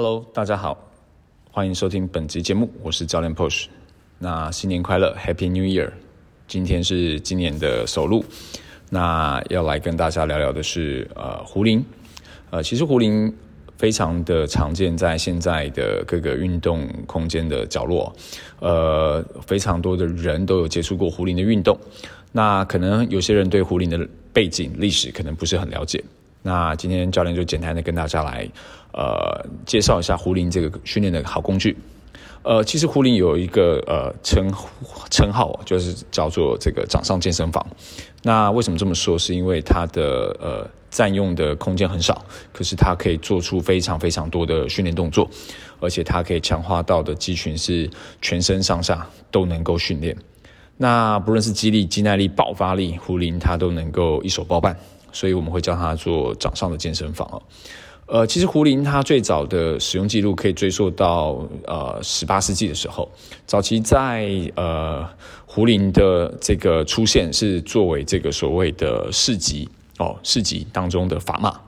Hello，大家好，欢迎收听本集节目，我是教练 Push。那新年快乐，Happy New Year！今天是今年的首录，那要来跟大家聊聊的是呃壶铃。呃，其实壶铃非常的常见在现在的各个运动空间的角落，呃，非常多的人都有接触过壶铃的运动。那可能有些人对壶铃的背景历史可能不是很了解。那今天教练就简单的跟大家来，呃，介绍一下壶铃这个训练的好工具。呃，其实壶铃有一个呃称称号，就是叫做这个掌上健身房。那为什么这么说？是因为它的呃占用的空间很少，可是它可以做出非常非常多的训练动作，而且它可以强化到的肌群是全身上下都能够训练。那不论是肌力、肌耐力、爆发力，壶铃它都能够一手包办。所以我们会叫它做掌上的健身房哦。呃，其实胡林它最早的使用记录可以追溯到呃十八世纪的时候，早期在呃胡林的这个出现是作为这个所谓的市集哦市集当中的砝码，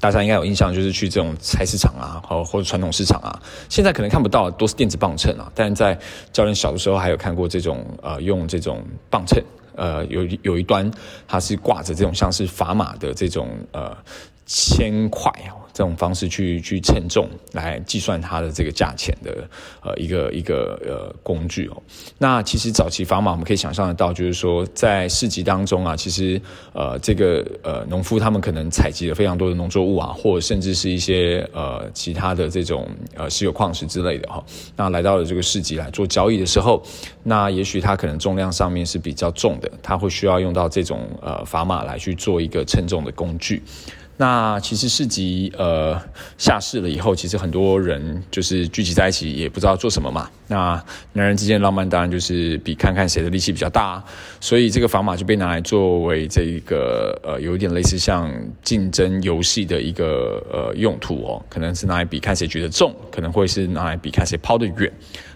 大家应该有印象，就是去这种菜市场啊，或或者传统市场啊，现在可能看不到，都是电子磅秤啊，但在教练小的时候还有看过这种呃用这种磅秤。呃，有有一端它是挂着这种像是砝码的这种呃铅块哦。这种方式去去称重来计算它的这个价钱的呃一个一个呃工具哦。那其实早期砝码我们可以想象得到，就是说在市集当中啊，其实呃这个呃农夫他们可能采集了非常多的农作物啊，或者甚至是一些呃其他的这种呃石油矿石之类的哈。那来到了这个市集来做交易的时候，那也许它可能重量上面是比较重的，它会需要用到这种呃砝码来去做一个称重的工具。那其实市集呃下市了以后，其实很多人就是聚集在一起，也不知道做什么嘛。那男人之间的浪漫当然就是比看看谁的力气比较大，所以这个砝码就被拿来作为这一个呃有一点类似像竞争游戏的一个呃用途哦，可能是拿来比看谁举得重，可能会是拿来比看谁抛得远。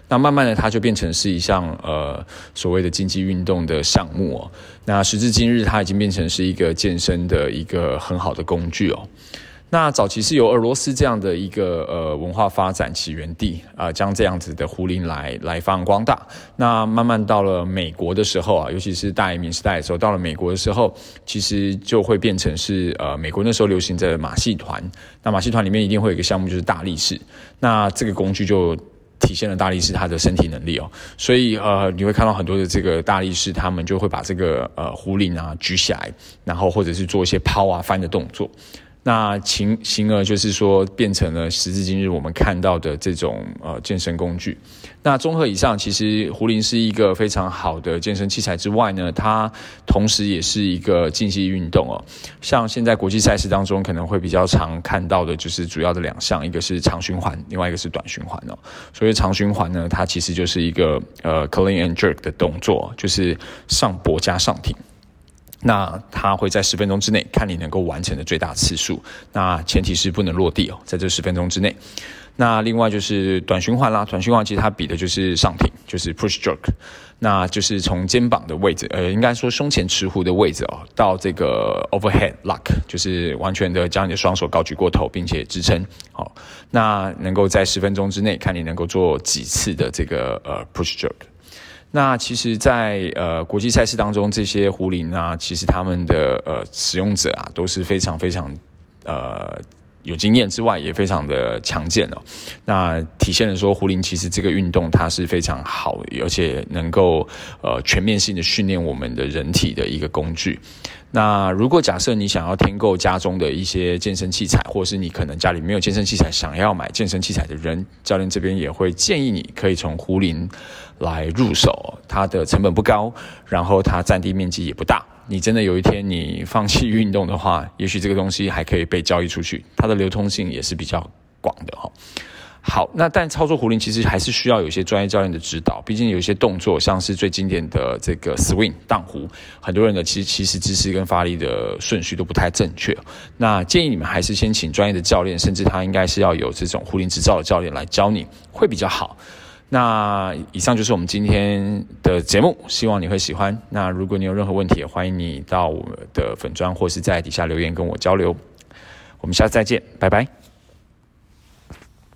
那慢慢的，它就变成是一项呃所谓的竞技运动的项目哦。那时至今日，它已经变成是一个健身的一个很好的工具哦。那早期是由俄罗斯这样的一个呃文化发展起源地啊，将这样子的壶铃来来发扬光大。那慢慢到了美国的时候啊，尤其是大移民时代的时候，到了美国的时候，其实就会变成是呃美国那时候流行的马戏团。那马戏团里面一定会有一个项目就是大力士，那这个工具就。体现了大力士他的身体能力哦，所以呃你会看到很多的这个大力士，他们就会把这个呃壶铃啊举起来，然后或者是做一些抛啊翻的动作。那形形而就是说，变成了时至今日我们看到的这种呃健身工具。那综合以上，其实壶铃是一个非常好的健身器材之外呢，它同时也是一个竞技运动哦。像现在国际赛事当中，可能会比较常看到的就是主要的两项，一个是长循环，另外一个是短循环哦。所以长循环呢，它其实就是一个呃 clean and jerk 的动作，就是上脖加上挺。那它会在十分钟之内看你能够完成的最大次数，那前提是不能落地哦，在这十分钟之内。那另外就是短循环啦，短循环其实它比的就是上挺，就是 push jerk，那就是从肩膀的位置，呃，应该说胸前持壶的位置哦，到这个 overhead lock，就是完全的将你的双手高举过头，并且支撑，好，那能够在十分钟之内看你能够做几次的这个呃 push jerk。那其实，在呃国际赛事当中，这些壶铃啊，其实他们的呃使用者啊，都是非常非常呃有经验之外，也非常的强健哦。那体现了说，壶铃其实这个运动它是非常好，而且能够呃全面性的训练我们的人体的一个工具。那如果假设你想要添购家中的一些健身器材，或是你可能家里没有健身器材，想要买健身器材的人，教练这边也会建议你可以从胡林来入手，它的成本不高，然后它占地面积也不大。你真的有一天你放弃运动的话，也许这个东西还可以被交易出去，它的流通性也是比较广的哈。好，那但操作壶铃其实还是需要有一些专业教练的指导，毕竟有一些动作，像是最经典的这个 swing 荡壶，很多人的其实其实姿势跟发力的顺序都不太正确。那建议你们还是先请专业的教练，甚至他应该是要有这种壶铃执照的教练来教你会比较好。那以上就是我们今天的节目，希望你会喜欢。那如果你有任何问题，也欢迎你到我的粉砖或是在底下留言跟我交流。我们下次再见，拜拜。